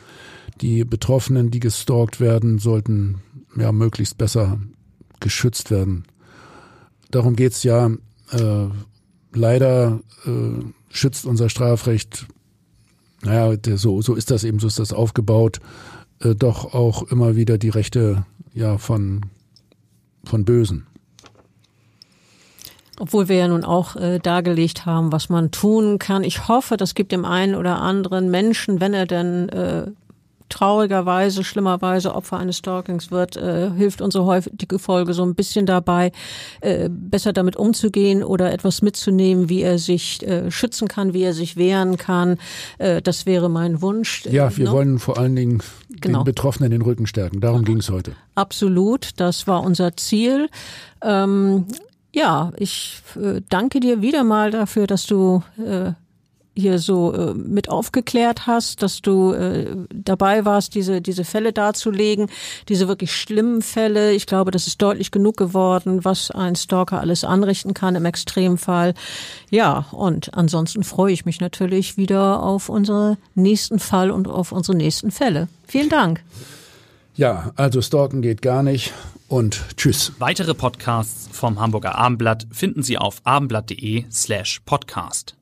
Speaker 3: die Betroffenen, die gestalkt werden, sollten ja möglichst besser geschützt werden. Darum geht's ja. Äh, leider äh, schützt unser Strafrecht, naja, so, so ist das eben, so ist das aufgebaut, äh, doch auch immer wieder die Rechte ja von, von Bösen.
Speaker 2: Obwohl wir ja nun auch äh, dargelegt haben, was man tun kann. Ich hoffe, das gibt dem einen oder anderen Menschen, wenn er denn äh, traurigerweise, schlimmerweise Opfer eines Stalkings wird, äh, hilft unsere heutige Folge so ein bisschen dabei, äh, besser damit umzugehen oder etwas mitzunehmen, wie er sich äh, schützen kann, wie er sich wehren kann. Äh, das wäre mein Wunsch.
Speaker 3: Ja, wir no? Ne? wollen vor allen Dingen genau. den Betroffenen den Rücken stärken. Darum ging es heute.
Speaker 2: Absolut, das war unser Ziel. Ähm, ja, ich äh, danke dir wieder mal dafür, dass du äh, hier so äh, mit aufgeklärt hast, dass du äh, dabei warst, diese, diese Fälle darzulegen, diese wirklich schlimmen Fälle. Ich glaube, das ist deutlich genug geworden, was ein Stalker alles anrichten kann im Extremfall. Ja, und ansonsten freue ich mich natürlich wieder auf unseren nächsten Fall und auf unsere nächsten Fälle. Vielen Dank.
Speaker 3: Ja, also stalken geht gar nicht und tschüss.
Speaker 1: Weitere Podcasts vom Hamburger Abendblatt finden Sie auf abendblatt.de slash podcast.